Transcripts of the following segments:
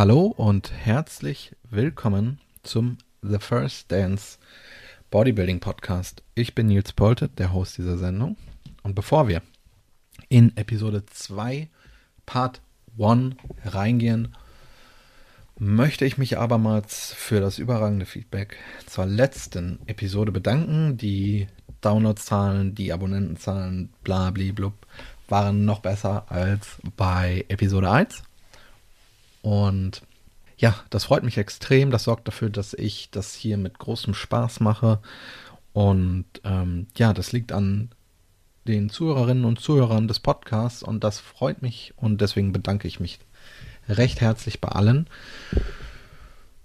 Hallo und herzlich willkommen zum The First Dance Bodybuilding Podcast. Ich bin Nils Poltet, der Host dieser Sendung. Und bevor wir in Episode 2 Part 1 reingehen, möchte ich mich abermals für das überragende Feedback zur letzten Episode bedanken. Die Downloadzahlen, die Abonnentenzahlen, bla blub, waren noch besser als bei Episode 1. Und ja, das freut mich extrem. Das sorgt dafür, dass ich das hier mit großem Spaß mache. Und ähm, ja, das liegt an den Zuhörerinnen und Zuhörern des Podcasts und das freut mich und deswegen bedanke ich mich recht herzlich bei allen.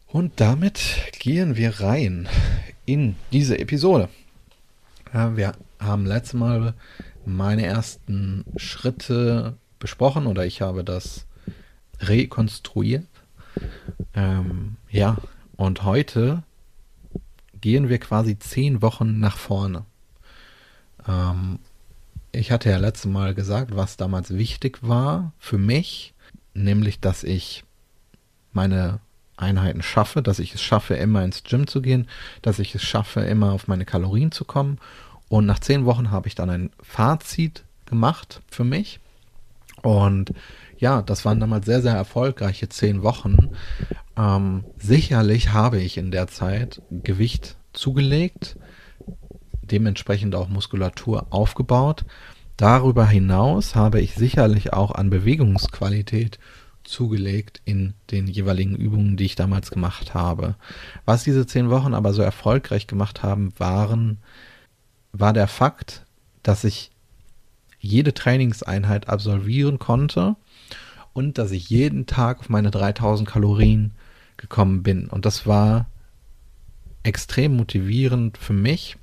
Und damit gehen wir rein in diese Episode. Ja, wir haben letztes Mal meine ersten Schritte besprochen oder ich habe das rekonstruiert. Ähm, ja, und heute gehen wir quasi zehn Wochen nach vorne. Ähm, ich hatte ja letztes Mal gesagt, was damals wichtig war für mich, nämlich, dass ich meine Einheiten schaffe, dass ich es schaffe, immer ins Gym zu gehen, dass ich es schaffe, immer auf meine Kalorien zu kommen. Und nach zehn Wochen habe ich dann ein Fazit gemacht für mich. Und ja, das waren damals sehr, sehr erfolgreiche zehn Wochen. Ähm, sicherlich habe ich in der Zeit Gewicht zugelegt, dementsprechend auch Muskulatur aufgebaut. Darüber hinaus habe ich sicherlich auch an Bewegungsqualität zugelegt in den jeweiligen Übungen, die ich damals gemacht habe. Was diese zehn Wochen aber so erfolgreich gemacht haben, waren, war der Fakt, dass ich jede Trainingseinheit absolvieren konnte und dass ich jeden Tag auf meine 3000 Kalorien gekommen bin. Und das war extrem motivierend für mich,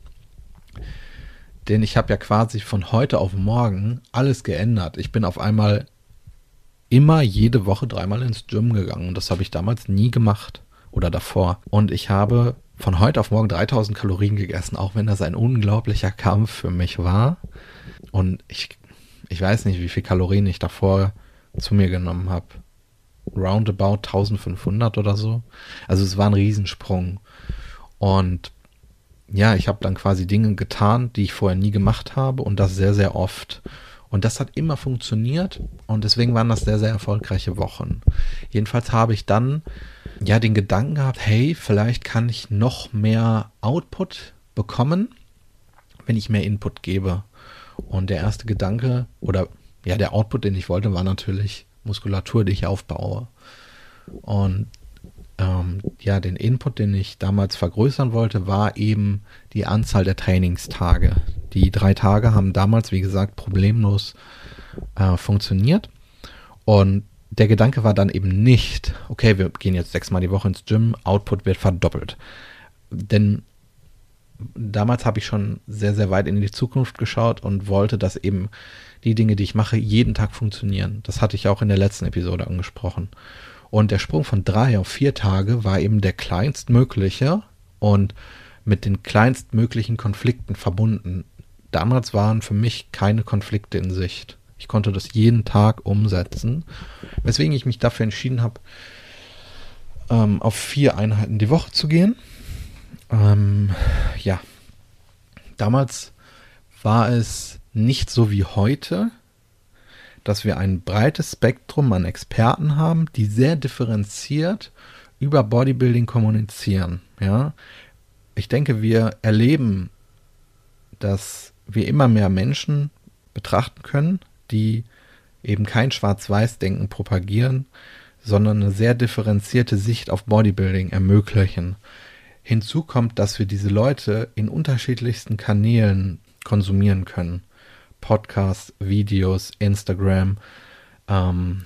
denn ich habe ja quasi von heute auf morgen alles geändert. Ich bin auf einmal immer jede Woche dreimal ins Gym gegangen und das habe ich damals nie gemacht oder davor. Und ich habe von heute auf morgen 3000 Kalorien gegessen, auch wenn das ein unglaublicher Kampf für mich war. Und ich, ich weiß nicht, wie viel Kalorien ich davor zu mir genommen habe. Roundabout 1500 oder so. Also es war ein Riesensprung. Und ja, ich habe dann quasi Dinge getan, die ich vorher nie gemacht habe und das sehr, sehr oft. Und das hat immer funktioniert und deswegen waren das sehr, sehr erfolgreiche Wochen. Jedenfalls habe ich dann ja den Gedanken gehabt, hey, vielleicht kann ich noch mehr Output bekommen, wenn ich mehr Input gebe. Und der erste Gedanke oder ja, der Output, den ich wollte, war natürlich Muskulatur, die ich aufbaue. Und ähm, ja, den Input, den ich damals vergrößern wollte, war eben die Anzahl der Trainingstage. Die drei Tage haben damals, wie gesagt, problemlos äh, funktioniert. Und der Gedanke war dann eben nicht, okay, wir gehen jetzt sechsmal die Woche ins Gym, Output wird verdoppelt. Denn damals habe ich schon sehr, sehr weit in die Zukunft geschaut und wollte, dass eben die Dinge, die ich mache, jeden Tag funktionieren. Das hatte ich auch in der letzten Episode angesprochen. Und der Sprung von drei auf vier Tage war eben der kleinstmögliche und mit den kleinstmöglichen Konflikten verbunden. Damals waren für mich keine Konflikte in Sicht. Ich konnte das jeden Tag umsetzen, weswegen ich mich dafür entschieden habe, ähm, auf vier Einheiten die Woche zu gehen. Ähm, ja, damals war es nicht so wie heute, dass wir ein breites Spektrum an Experten haben, die sehr differenziert über Bodybuilding kommunizieren. Ja, ich denke, wir erleben, dass wir immer mehr Menschen betrachten können, die eben kein Schwarz-Weiß-Denken propagieren, sondern eine sehr differenzierte Sicht auf Bodybuilding ermöglichen. Hinzu kommt, dass wir diese Leute in unterschiedlichsten Kanälen konsumieren können. Podcasts, Videos, Instagram, ähm,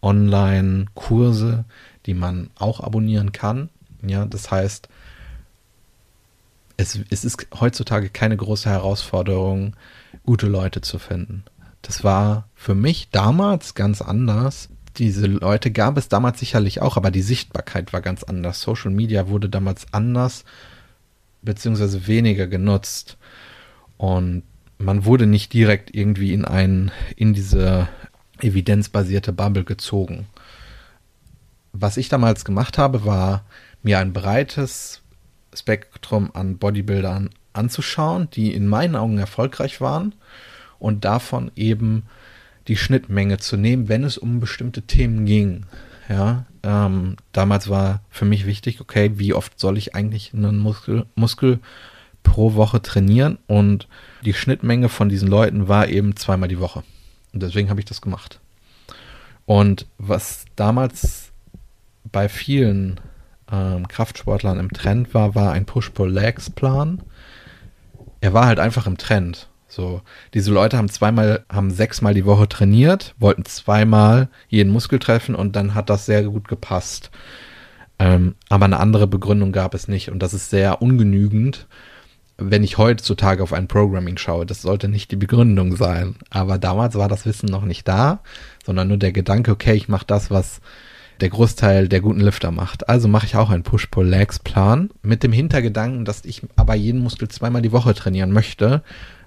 Online-Kurse, die man auch abonnieren kann. Ja, das heißt, es, es ist heutzutage keine große Herausforderung, gute Leute zu finden. Das war für mich damals ganz anders. Diese Leute gab es damals sicherlich auch, aber die Sichtbarkeit war ganz anders. Social Media wurde damals anders beziehungsweise weniger genutzt. Und man wurde nicht direkt irgendwie in, ein, in diese evidenzbasierte Bubble gezogen. was ich damals gemacht habe, war mir ein breites Spektrum an Bodybuildern anzuschauen, die in meinen Augen erfolgreich waren und davon eben die Schnittmenge zu nehmen, wenn es um bestimmte Themen ging. Ja, ähm, damals war für mich wichtig, okay, wie oft soll ich eigentlich einen Muskel, Muskel pro Woche trainieren? Und die Schnittmenge von diesen Leuten war eben zweimal die Woche. Und deswegen habe ich das gemacht. Und was damals bei vielen ähm, Kraftsportlern im Trend war, war ein Push-Pull-Legs-Plan. Er war halt einfach im Trend. So, diese Leute haben zweimal, haben sechsmal die Woche trainiert, wollten zweimal jeden Muskel treffen und dann hat das sehr gut gepasst. Ähm, aber eine andere Begründung gab es nicht und das ist sehr ungenügend, wenn ich heutzutage auf ein Programming schaue. Das sollte nicht die Begründung sein. Aber damals war das Wissen noch nicht da, sondern nur der Gedanke, okay, ich mache das, was der Großteil der guten Lifter macht. Also mache ich auch einen Push-Pull-Legs-Plan mit dem Hintergedanken, dass ich aber jeden Muskel zweimal die Woche trainieren möchte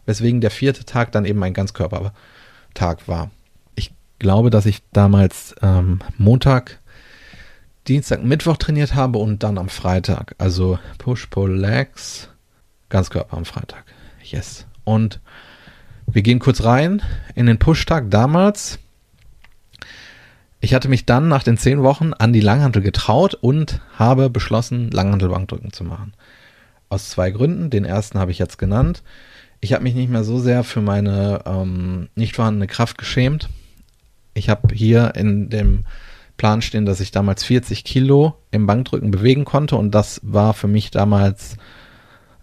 weswegen der vierte Tag dann eben ein Ganzkörpertag war. Ich glaube, dass ich damals ähm, Montag, Dienstag, Mittwoch trainiert habe und dann am Freitag. Also Push, Pull, Legs, Ganzkörper am Freitag. Yes. Und wir gehen kurz rein in den Push-Tag damals. Ich hatte mich dann nach den zehn Wochen an die Langhantel getraut und habe beschlossen, Langhantelbankdrücken zu machen. Aus zwei Gründen. Den ersten habe ich jetzt genannt ich habe mich nicht mehr so sehr für meine ähm, nicht vorhandene Kraft geschämt. Ich habe hier in dem Plan stehen, dass ich damals 40 Kilo im Bankdrücken bewegen konnte und das war für mich damals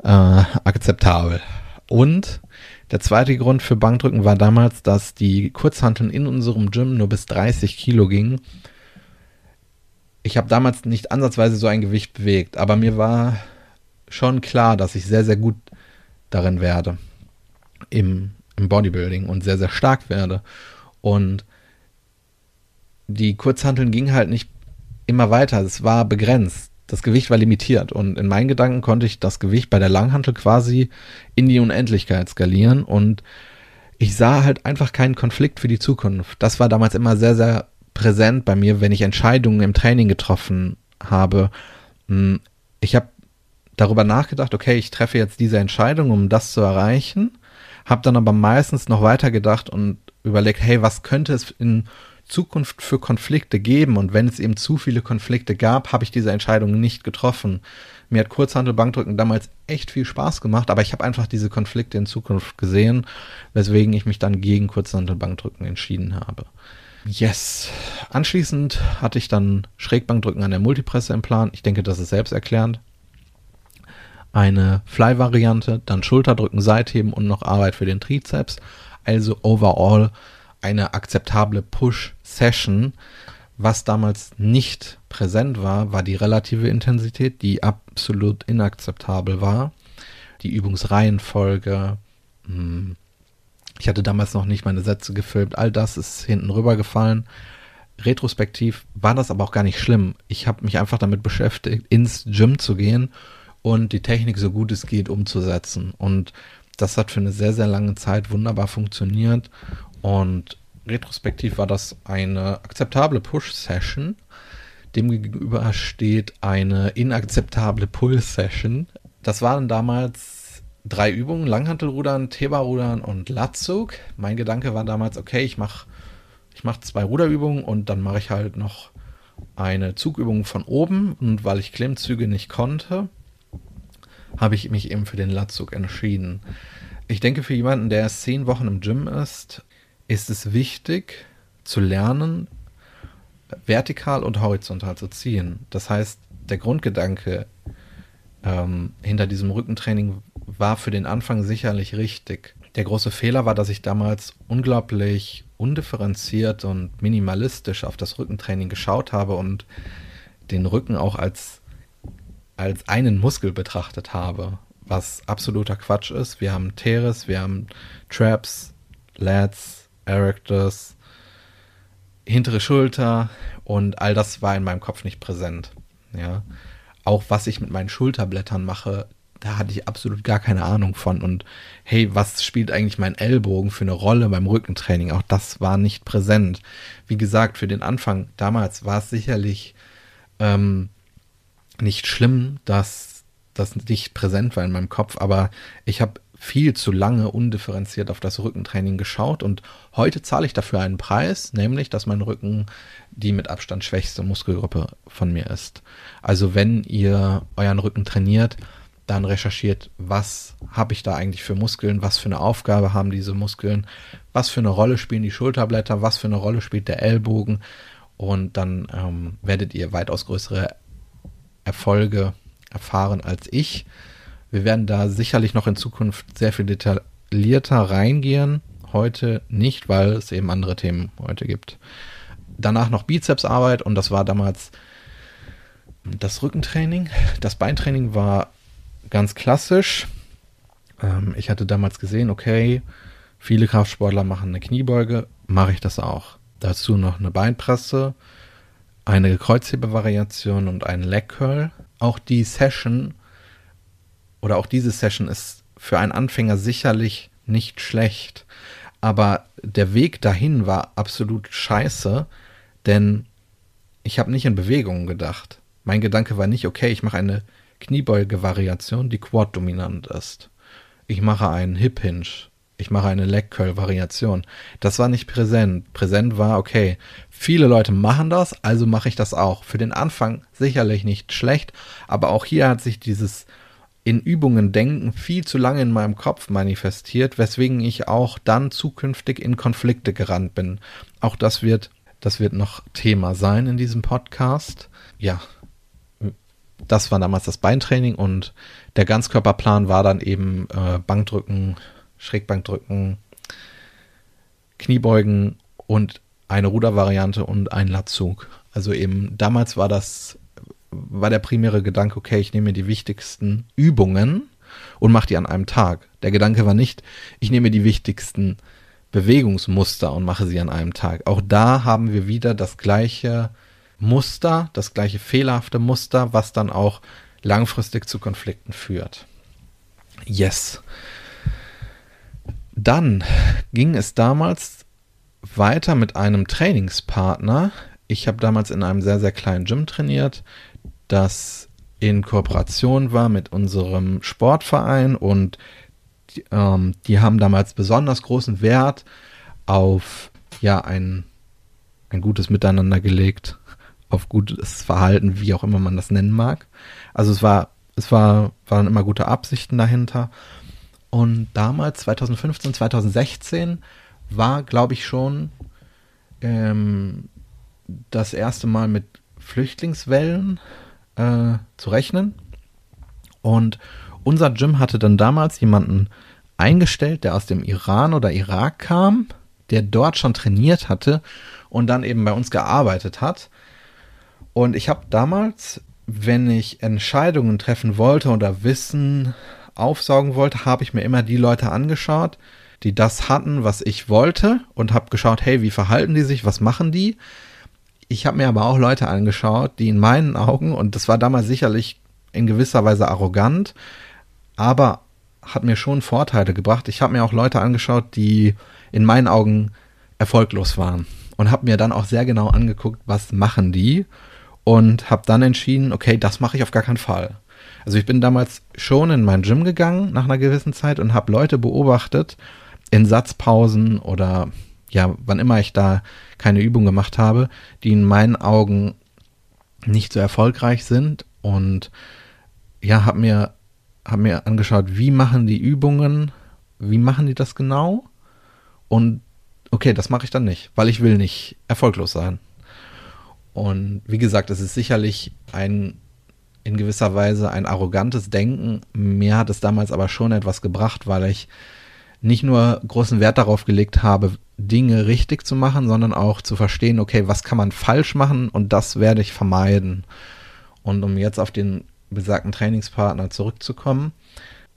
äh, akzeptabel. Und der zweite Grund für Bankdrücken war damals, dass die Kurzhanteln in unserem Gym nur bis 30 Kilo gingen. Ich habe damals nicht ansatzweise so ein Gewicht bewegt, aber mir war schon klar, dass ich sehr, sehr gut darin werde im, im Bodybuilding und sehr, sehr stark werde. Und die Kurzhanteln gingen halt nicht immer weiter. Es war begrenzt. Das Gewicht war limitiert. Und in meinen Gedanken konnte ich das Gewicht bei der Langhantel quasi in die Unendlichkeit skalieren. Und ich sah halt einfach keinen Konflikt für die Zukunft. Das war damals immer sehr, sehr präsent bei mir, wenn ich Entscheidungen im Training getroffen habe. Hm, ich habe darüber nachgedacht, okay, ich treffe jetzt diese Entscheidung, um das zu erreichen. Habe dann aber meistens noch weiter gedacht und überlegt, hey, was könnte es in Zukunft für Konflikte geben? Und wenn es eben zu viele Konflikte gab, habe ich diese Entscheidung nicht getroffen. Mir hat Kurzhandel-Bankdrücken damals echt viel Spaß gemacht, aber ich habe einfach diese Konflikte in Zukunft gesehen, weswegen ich mich dann gegen Kurzhandel-Bankdrücken entschieden habe. Yes. Anschließend hatte ich dann Schrägbankdrücken an der Multipresse im Plan. Ich denke, das ist selbsterklärend eine Fly-Variante, dann Schulterdrücken, Seitheben und noch Arbeit für den Trizeps. Also overall eine akzeptable Push-Session. Was damals nicht präsent war, war die relative Intensität, die absolut inakzeptabel war. Die Übungsreihenfolge. Hm, ich hatte damals noch nicht meine Sätze gefilmt. All das ist hinten rübergefallen. Retrospektiv war das aber auch gar nicht schlimm. Ich habe mich einfach damit beschäftigt, ins Gym zu gehen und die Technik so gut es geht umzusetzen. Und das hat für eine sehr, sehr lange Zeit wunderbar funktioniert. Und retrospektiv war das eine akzeptable Push-Session. Demgegenüber steht eine inakzeptable Pull-Session. Das waren damals drei Übungen: Langhantelrudern, Theba-Rudern und Latzug. Mein Gedanke war damals, okay, ich mache ich mach zwei Ruderübungen und dann mache ich halt noch eine Zugübung von oben. Und weil ich Klimmzüge nicht konnte, habe ich mich eben für den Latzug entschieden. Ich denke, für jemanden, der erst zehn Wochen im Gym ist, ist es wichtig zu lernen, vertikal und horizontal zu ziehen. Das heißt, der Grundgedanke ähm, hinter diesem Rückentraining war für den Anfang sicherlich richtig. Der große Fehler war, dass ich damals unglaublich undifferenziert und minimalistisch auf das Rückentraining geschaut habe und den Rücken auch als als einen Muskel betrachtet habe, was absoluter Quatsch ist. Wir haben Teres, wir haben Traps, Lats, Erectors, hintere Schulter und all das war in meinem Kopf nicht präsent. Ja. Auch was ich mit meinen Schulterblättern mache, da hatte ich absolut gar keine Ahnung von. Und hey, was spielt eigentlich mein Ellbogen für eine Rolle beim Rückentraining? Auch das war nicht präsent. Wie gesagt, für den Anfang damals war es sicherlich ähm, nicht schlimm, dass das nicht präsent war in meinem Kopf, aber ich habe viel zu lange undifferenziert auf das Rückentraining geschaut und heute zahle ich dafür einen Preis, nämlich, dass mein Rücken die mit Abstand schwächste Muskelgruppe von mir ist. Also wenn ihr euren Rücken trainiert, dann recherchiert, was habe ich da eigentlich für Muskeln, was für eine Aufgabe haben diese Muskeln, was für eine Rolle spielen die Schulterblätter, was für eine Rolle spielt der Ellbogen und dann ähm, werdet ihr weitaus größere Erfolge erfahren als ich. Wir werden da sicherlich noch in Zukunft sehr viel detaillierter reingehen. Heute nicht, weil es eben andere Themen heute gibt. Danach noch Bizepsarbeit und das war damals das Rückentraining. Das Beintraining war ganz klassisch. Ähm, ich hatte damals gesehen, okay, viele Kraftsportler machen eine Kniebeuge, mache ich das auch. Dazu noch eine Beinpresse, eine Kreuzhebevariation und einen Leg Curl. Auch die Session oder auch diese Session ist für einen Anfänger sicherlich nicht schlecht, aber der Weg dahin war absolut scheiße, denn ich habe nicht in Bewegungen gedacht. Mein Gedanke war nicht, okay, ich mache eine Kniebeuge-Variation, die quad-dominant ist. Ich mache einen Hip Hinge. Ich mache eine Leg Curl Variation. Das war nicht präsent. Präsent war, okay, viele Leute machen das, also mache ich das auch. Für den Anfang sicherlich nicht schlecht, aber auch hier hat sich dieses in Übungen denken viel zu lange in meinem Kopf manifestiert, weswegen ich auch dann zukünftig in Konflikte gerannt bin. Auch das wird, das wird noch Thema sein in diesem Podcast. Ja, das war damals das Beintraining und der Ganzkörperplan war dann eben äh, Bankdrücken, Schrägbankdrücken, Kniebeugen und eine Rudervariante und ein Latzug. Also eben damals war das war der primäre Gedanke, okay, ich nehme mir die wichtigsten Übungen und mache die an einem Tag. Der Gedanke war nicht, ich nehme die wichtigsten Bewegungsmuster und mache sie an einem Tag. Auch da haben wir wieder das gleiche Muster, das gleiche fehlerhafte Muster, was dann auch langfristig zu Konflikten führt. Yes. Dann ging es damals weiter mit einem Trainingspartner. Ich habe damals in einem sehr, sehr kleinen Gym trainiert das in Kooperation war mit unserem Sportverein und die, ähm, die haben damals besonders großen Wert auf ja ein, ein gutes Miteinander gelegt, auf gutes Verhalten, wie auch immer man das nennen mag. Also es war, es war, waren immer gute Absichten dahinter. Und damals, 2015, 2016, war, glaube ich, schon ähm, das erste Mal mit Flüchtlingswellen äh, zu rechnen. Und unser Gym hatte dann damals jemanden eingestellt, der aus dem Iran oder Irak kam, der dort schon trainiert hatte und dann eben bei uns gearbeitet hat. Und ich habe damals, wenn ich Entscheidungen treffen wollte oder Wissen aufsaugen wollte, habe ich mir immer die Leute angeschaut, die das hatten, was ich wollte und habe geschaut, hey, wie verhalten die sich, was machen die? Ich habe mir aber auch Leute angeschaut, die in meinen Augen, und das war damals sicherlich in gewisser Weise arrogant, aber hat mir schon Vorteile gebracht. Ich habe mir auch Leute angeschaut, die in meinen Augen erfolglos waren und habe mir dann auch sehr genau angeguckt, was machen die und habe dann entschieden, okay, das mache ich auf gar keinen Fall. Also ich bin damals schon in mein Gym gegangen nach einer gewissen Zeit und habe Leute beobachtet in Satzpausen oder ja, wann immer ich da keine Übung gemacht habe, die in meinen Augen nicht so erfolgreich sind und ja, habe mir, hab mir angeschaut, wie machen die Übungen, wie machen die das genau und okay, das mache ich dann nicht, weil ich will nicht erfolglos sein. Und wie gesagt, es ist sicherlich ein in gewisser Weise ein arrogantes Denken. Mir hat es damals aber schon etwas gebracht, weil ich nicht nur großen Wert darauf gelegt habe, Dinge richtig zu machen, sondern auch zu verstehen, okay, was kann man falsch machen und das werde ich vermeiden. Und um jetzt auf den besagten Trainingspartner zurückzukommen,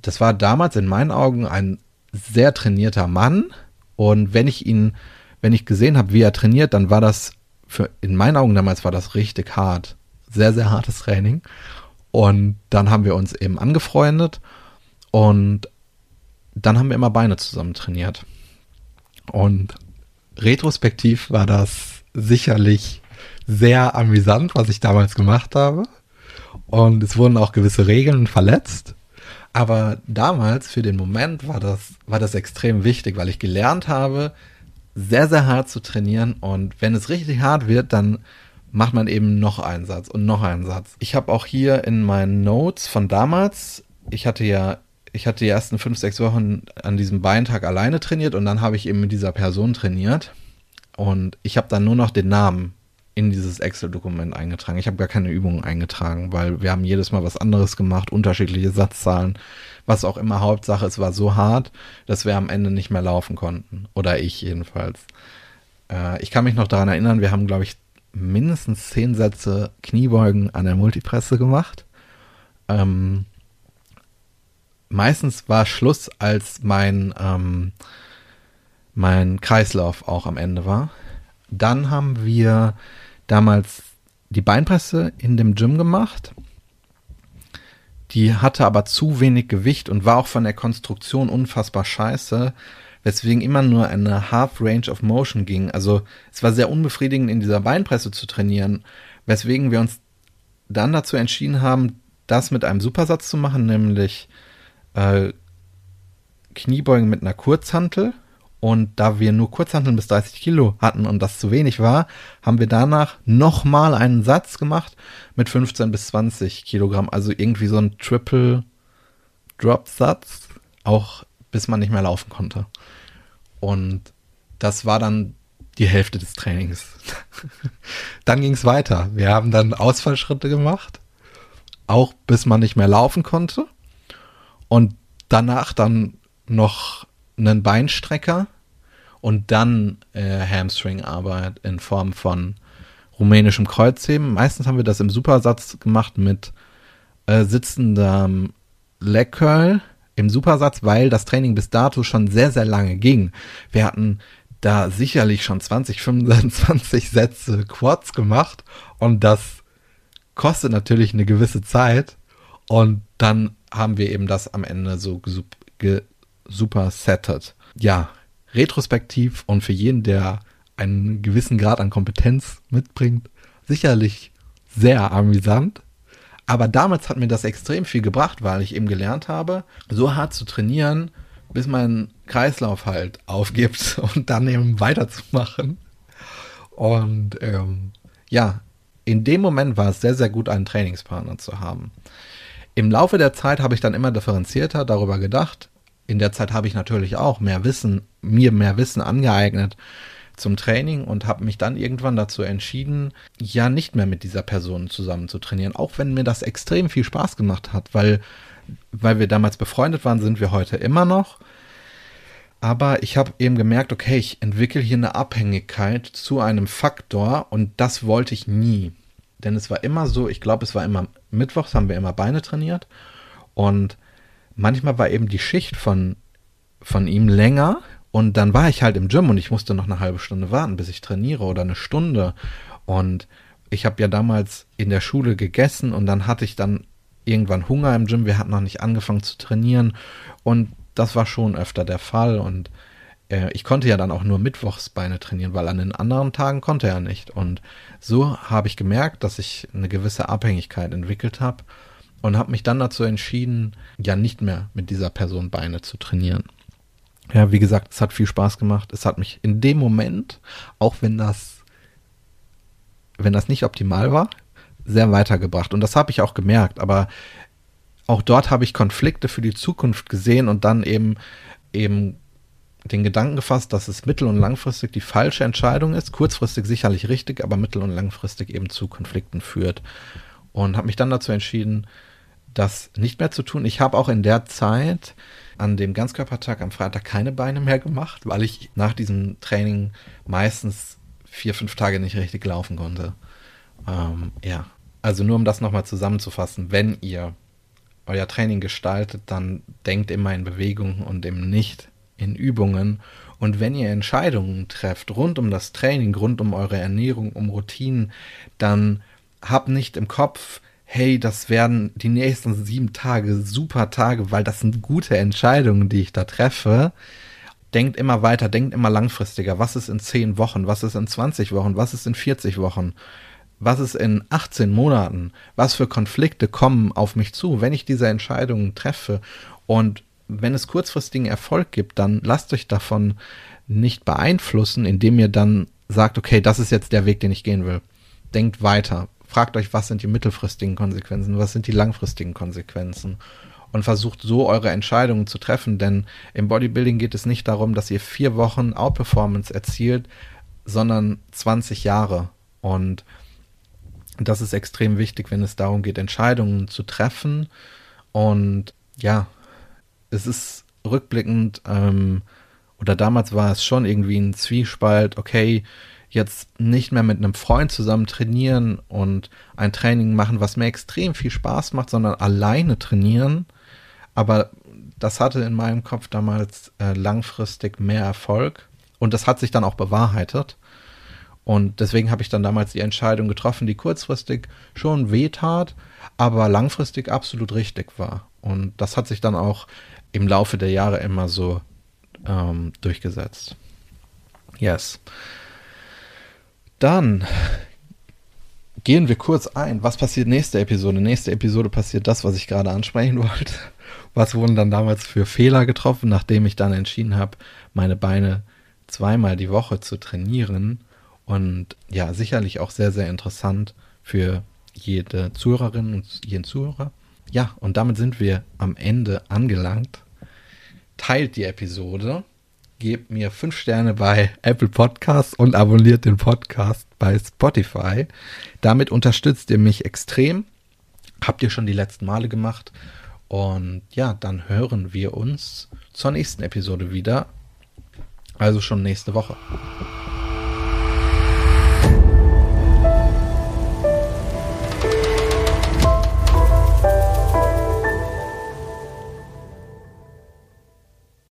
das war damals in meinen Augen ein sehr trainierter Mann und wenn ich ihn, wenn ich gesehen habe, wie er trainiert, dann war das für, in meinen Augen damals war das richtig hart. Sehr, sehr hartes Training. Und dann haben wir uns eben angefreundet und dann haben wir immer Beine zusammen trainiert. Und retrospektiv war das sicherlich sehr amüsant, was ich damals gemacht habe. Und es wurden auch gewisse Regeln verletzt. Aber damals, für den Moment, war das, war das extrem wichtig, weil ich gelernt habe, sehr, sehr hart zu trainieren. Und wenn es richtig hart wird, dann macht man eben noch einen Satz und noch einen Satz. Ich habe auch hier in meinen Notes von damals, ich hatte ja, ich hatte die ersten fünf, sechs Wochen an diesem Beintag alleine trainiert und dann habe ich eben mit dieser Person trainiert. Und ich habe dann nur noch den Namen in dieses Excel-Dokument eingetragen. Ich habe gar keine Übungen eingetragen, weil wir haben jedes Mal was anderes gemacht, unterschiedliche Satzzahlen, was auch immer Hauptsache, es war so hart, dass wir am Ende nicht mehr laufen konnten. Oder ich jedenfalls. Äh, ich kann mich noch daran erinnern, wir haben, glaube ich, mindestens zehn Sätze Kniebeugen an der Multipresse gemacht. Ähm, meistens war Schluss, als mein, ähm, mein Kreislauf auch am Ende war. Dann haben wir damals die Beinpresse in dem Gym gemacht. Die hatte aber zu wenig Gewicht und war auch von der Konstruktion unfassbar scheiße, weswegen immer nur eine Half Range of Motion ging. Also es war sehr unbefriedigend, in dieser Beinpresse zu trainieren, weswegen wir uns dann dazu entschieden haben, das mit einem Supersatz zu machen, nämlich äh, Kniebeugen mit einer Kurzhantel und da wir nur Kurzhanteln bis 30 Kilo hatten und das zu wenig war, haben wir danach nochmal einen Satz gemacht mit 15 bis 20 Kilogramm. Also irgendwie so ein Triple Drop Satz, auch bis man nicht mehr laufen konnte. Und das war dann die Hälfte des Trainings. dann ging es weiter. Wir haben dann Ausfallschritte gemacht, auch bis man nicht mehr laufen konnte. Und danach dann noch einen Beinstrecker und dann äh, Hamstring-Arbeit in Form von rumänischem Kreuzheben. Meistens haben wir das im Supersatz gemacht mit äh, sitzendem Leg Curl im Supersatz, weil das Training bis dato schon sehr, sehr lange ging. Wir hatten da sicherlich schon 20, 25 Sätze Quads gemacht und das kostet natürlich eine gewisse Zeit und dann haben wir eben das am Ende so super settet. Ja, retrospektiv und für jeden, der einen gewissen Grad an Kompetenz mitbringt, sicherlich sehr amüsant. Aber damals hat mir das extrem viel gebracht, weil ich eben gelernt habe, so hart zu trainieren, bis mein Kreislauf halt aufgibt und dann eben weiterzumachen. Und ähm, ja, in dem Moment war es sehr, sehr gut, einen Trainingspartner zu haben. Im Laufe der Zeit habe ich dann immer differenzierter darüber gedacht, in der Zeit habe ich natürlich auch mehr Wissen, mir mehr Wissen angeeignet zum Training und habe mich dann irgendwann dazu entschieden, ja nicht mehr mit dieser Person zusammen zu trainieren, auch wenn mir das extrem viel Spaß gemacht hat, weil weil wir damals befreundet waren, sind wir heute immer noch. Aber ich habe eben gemerkt, okay, ich entwickle hier eine Abhängigkeit zu einem Faktor und das wollte ich nie. Denn es war immer so, ich glaube, es war immer Mittwochs haben wir immer Beine trainiert und manchmal war eben die Schicht von, von ihm länger und dann war ich halt im Gym und ich musste noch eine halbe Stunde warten, bis ich trainiere oder eine Stunde. Und ich habe ja damals in der Schule gegessen und dann hatte ich dann irgendwann Hunger im Gym. Wir hatten noch nicht angefangen zu trainieren und das war schon öfter der Fall und äh, ich konnte ja dann auch nur Mittwochsbeine trainieren, weil an den anderen Tagen konnte er nicht. Und so habe ich gemerkt, dass ich eine gewisse Abhängigkeit entwickelt habe und habe mich dann dazu entschieden, ja nicht mehr mit dieser Person Beine zu trainieren. Ja, wie gesagt, es hat viel Spaß gemacht. Es hat mich in dem Moment, auch wenn das, wenn das nicht optimal war, sehr weitergebracht. Und das habe ich auch gemerkt. Aber auch dort habe ich Konflikte für die Zukunft gesehen und dann eben, eben den Gedanken gefasst, dass es mittel- und langfristig die falsche Entscheidung ist. Kurzfristig sicherlich richtig, aber mittel- und langfristig eben zu Konflikten führt. Und habe mich dann dazu entschieden, das nicht mehr zu tun. Ich habe auch in der Zeit an dem Ganzkörpertag am Freitag keine Beine mehr gemacht, weil ich nach diesem Training meistens vier, fünf Tage nicht richtig laufen konnte. Ähm, ja, also nur um das nochmal zusammenzufassen, wenn ihr euer Training gestaltet, dann denkt immer in Bewegungen und eben nicht in Übungen. Und wenn ihr Entscheidungen trefft rund um das Training, rund um eure Ernährung, um Routinen, dann habt nicht im Kopf, hey, das werden die nächsten sieben Tage super Tage, weil das sind gute Entscheidungen, die ich da treffe. denkt immer weiter, denkt immer langfristiger. Was ist in 10 Wochen? Was ist in 20 Wochen? Was ist in 40 Wochen? Was ist in 18 Monaten? Was für Konflikte kommen auf mich zu, wenn ich diese Entscheidungen treffe? Und wenn es kurzfristigen Erfolg gibt, dann lasst euch davon nicht beeinflussen, indem ihr dann sagt, okay, das ist jetzt der Weg, den ich gehen will. Denkt weiter. Fragt euch, was sind die mittelfristigen Konsequenzen? Was sind die langfristigen Konsequenzen? und versucht so eure Entscheidungen zu treffen, denn im Bodybuilding geht es nicht darum, dass ihr vier Wochen Outperformance erzielt, sondern 20 Jahre. Und das ist extrem wichtig, wenn es darum geht, Entscheidungen zu treffen. Und ja, es ist rückblickend, ähm, oder damals war es schon irgendwie ein Zwiespalt, okay, jetzt nicht mehr mit einem Freund zusammen trainieren und ein Training machen, was mir extrem viel Spaß macht, sondern alleine trainieren aber das hatte in meinem Kopf damals äh, langfristig mehr Erfolg und das hat sich dann auch bewahrheitet. Und deswegen habe ich dann damals die Entscheidung getroffen, die kurzfristig schon wehtat, aber langfristig absolut richtig war. Und das hat sich dann auch im Laufe der Jahre immer so ähm, durchgesetzt. Yes. Dann gehen wir kurz ein. Was passiert nächste Episode? Nächste Episode passiert das, was ich gerade ansprechen wollte. Was wurden dann damals für Fehler getroffen, nachdem ich dann entschieden habe, meine Beine zweimal die Woche zu trainieren? Und ja, sicherlich auch sehr, sehr interessant für jede Zuhörerin und jeden Zuhörer. Ja, und damit sind wir am Ende angelangt. Teilt die Episode, gebt mir fünf Sterne bei Apple Podcasts und abonniert den Podcast bei Spotify. Damit unterstützt ihr mich extrem. Habt ihr schon die letzten Male gemacht. Und ja, dann hören wir uns zur nächsten Episode wieder. Also schon nächste Woche.